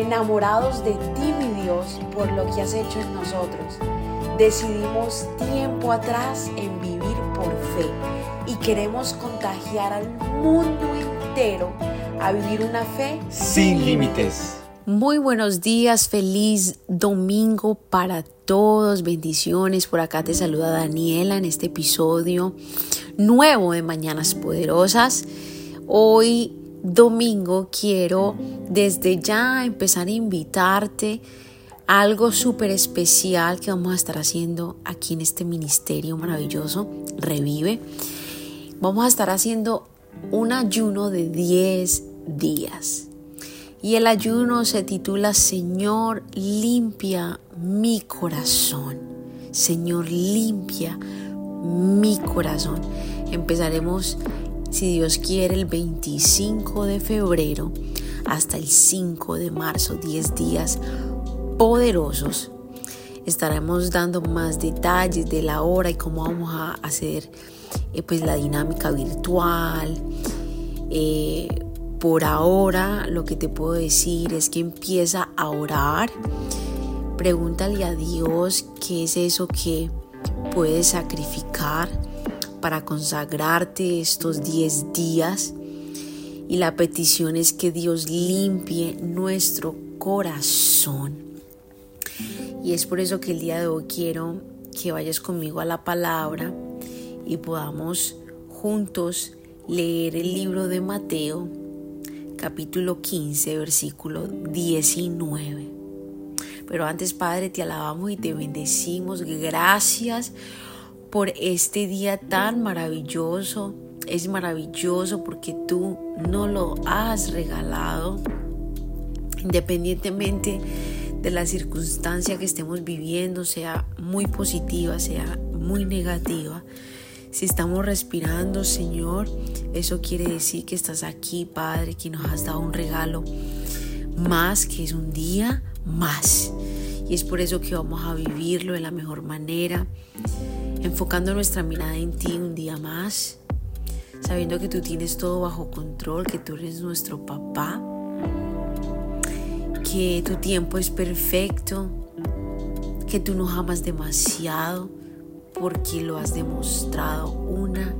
enamorados de ti, mi Dios, por lo que has hecho en nosotros. Decidimos tiempo atrás en vivir por fe y queremos contagiar al mundo entero a vivir una fe sin límites. Muy buenos días, feliz domingo para todos, bendiciones. Por acá te saluda Daniela en este episodio nuevo de Mañanas Poderosas. Hoy domingo quiero desde ya empezar a invitarte a algo súper especial que vamos a estar haciendo aquí en este ministerio maravilloso, Revive. Vamos a estar haciendo un ayuno de 10 días. Y el ayuno se titula Señor, limpia mi corazón. Señor, limpia mi corazón. Empezaremos si Dios quiere, el 25 de febrero hasta el 5 de marzo, 10 días poderosos. Estaremos dando más detalles de la hora y cómo vamos a hacer eh, pues la dinámica virtual. Eh, por ahora lo que te puedo decir es que empieza a orar. Pregúntale a Dios qué es eso que puedes sacrificar para consagrarte estos 10 días y la petición es que Dios limpie nuestro corazón. Y es por eso que el día de hoy quiero que vayas conmigo a la palabra y podamos juntos leer el libro de Mateo, capítulo 15, versículo 19. Pero antes, Padre, te alabamos y te bendecimos. Gracias por este día tan maravilloso. Es maravilloso porque tú no lo has regalado. Independientemente de la circunstancia que estemos viviendo, sea muy positiva, sea muy negativa. Si estamos respirando, Señor, eso quiere decir que estás aquí, Padre, que nos has dado un regalo más, que es un día más. Y es por eso que vamos a vivirlo de la mejor manera enfocando nuestra mirada en ti un día más, sabiendo que tú tienes todo bajo control, que tú eres nuestro papá, que tu tiempo es perfecto, que tú nos amas demasiado porque lo has demostrado una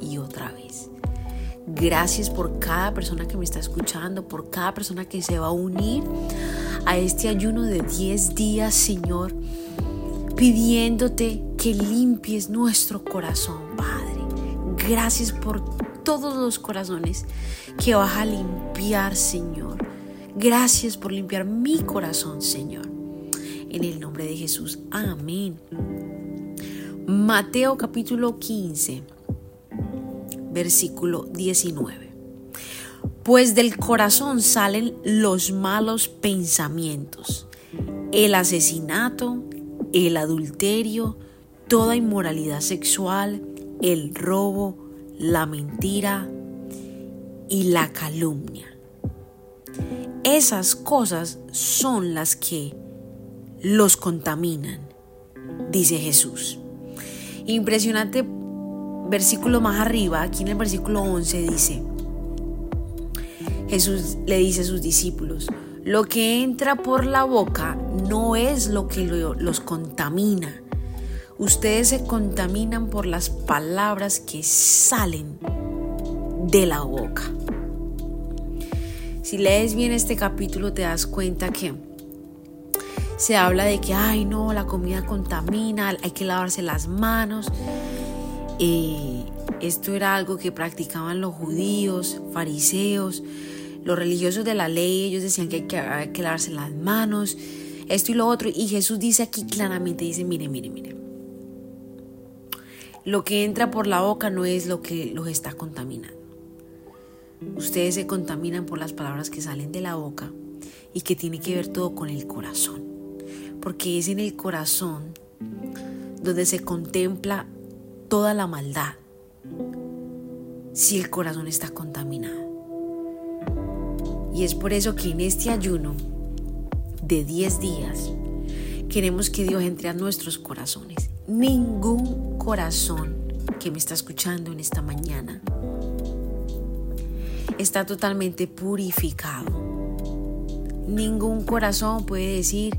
y otra vez. Gracias por cada persona que me está escuchando, por cada persona que se va a unir a este ayuno de 10 días, Señor, pidiéndote que limpies nuestro corazón, Padre. Gracias por todos los corazones que vas a limpiar, Señor. Gracias por limpiar mi corazón, Señor. En el nombre de Jesús. Amén. Mateo capítulo 15, versículo 19. Pues del corazón salen los malos pensamientos, el asesinato, el adulterio, toda inmoralidad sexual, el robo, la mentira y la calumnia. Esas cosas son las que los contaminan, dice Jesús. Impresionante versículo más arriba, aquí en el versículo 11 dice, Jesús le dice a sus discípulos, lo que entra por la boca no es lo que los contamina, Ustedes se contaminan por las palabras que salen de la boca. Si lees bien este capítulo te das cuenta que se habla de que, ay no, la comida contamina, hay que lavarse las manos. Eh, esto era algo que practicaban los judíos, fariseos, los religiosos de la ley, ellos decían que hay que, hay que lavarse las manos, esto y lo otro. Y Jesús dice aquí claramente, dice, mire, mire, mire, lo que entra por la boca no es lo que los está contaminando. Ustedes se contaminan por las palabras que salen de la boca y que tiene que ver todo con el corazón. Porque es en el corazón donde se contempla toda la maldad si el corazón está contaminado. Y es por eso que en este ayuno de 10 días queremos que Dios entre a nuestros corazones ningún corazón que me está escuchando en esta mañana está totalmente purificado. Ningún corazón puede decir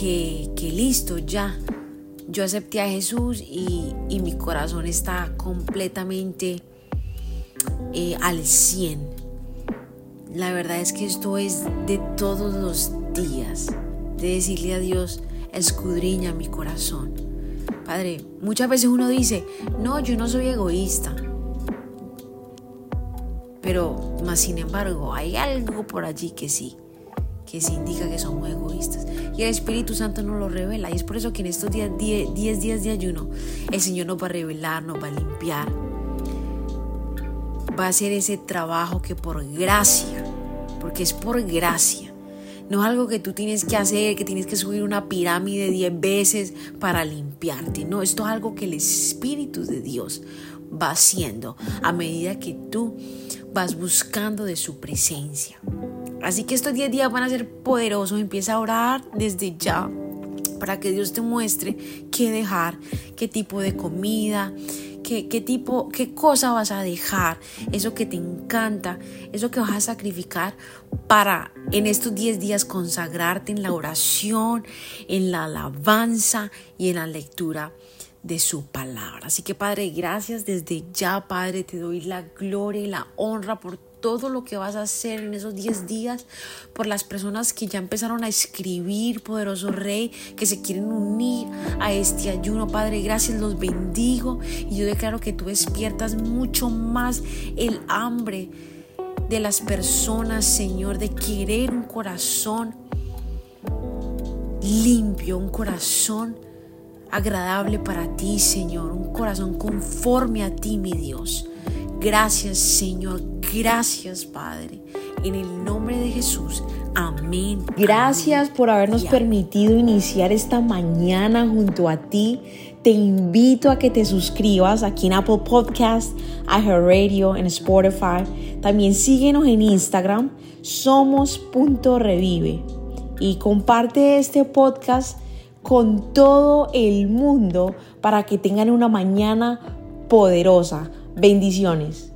que, listo, ya. Yo acepté a Jesús y, mi corazón está completamente eh, al 100. La verdad es que esto es de todos los días, de decirle a Dios, escudriña mi corazón. Padre, muchas veces uno dice, no, yo no soy egoísta. Pero, más sin embargo, hay algo por allí que sí que se indica que somos egoístas. Y el Espíritu Santo nos lo revela. Y es por eso que en estos 10 días de ayuno, el Señor nos va a revelar, nos va a limpiar. Va a hacer ese trabajo que por gracia, porque es por gracia. No es algo que tú tienes que hacer, que tienes que subir una pirámide 10 veces para limpiarte. No, esto es algo que el Espíritu de Dios va haciendo a medida que tú vas buscando de su presencia. Así que estos 10 días van a ser poderosos. Empieza a orar desde ya para que Dios te muestre qué dejar, qué tipo de comida, qué, tipo, qué cosa vas a dejar, eso que te encanta, eso que vas a sacrificar para en estos 10 días consagrarte en la oración, en la alabanza y en la lectura de su palabra. Así que Padre, gracias desde ya, Padre, te doy la gloria y la honra por todo lo que vas a hacer en esos 10 días, por las personas que ya empezaron a escribir, poderoso Rey, que se quieren unir a este ayuno. Padre, gracias, los bendigo y yo declaro que tú despiertas mucho más el hambre de las personas, Señor, de querer un corazón limpio, un corazón agradable para ti, Señor, un corazón conforme a ti, mi Dios. Gracias, Señor. Gracias, Padre. En el nombre de Jesús. Amén. Gracias por habernos permitido iniciar esta mañana junto a ti. Te invito a que te suscribas aquí en Apple Podcast, Radio, en Spotify. También síguenos en Instagram, somos.revive. Y comparte este podcast con todo el mundo para que tengan una mañana poderosa. Bendiciones.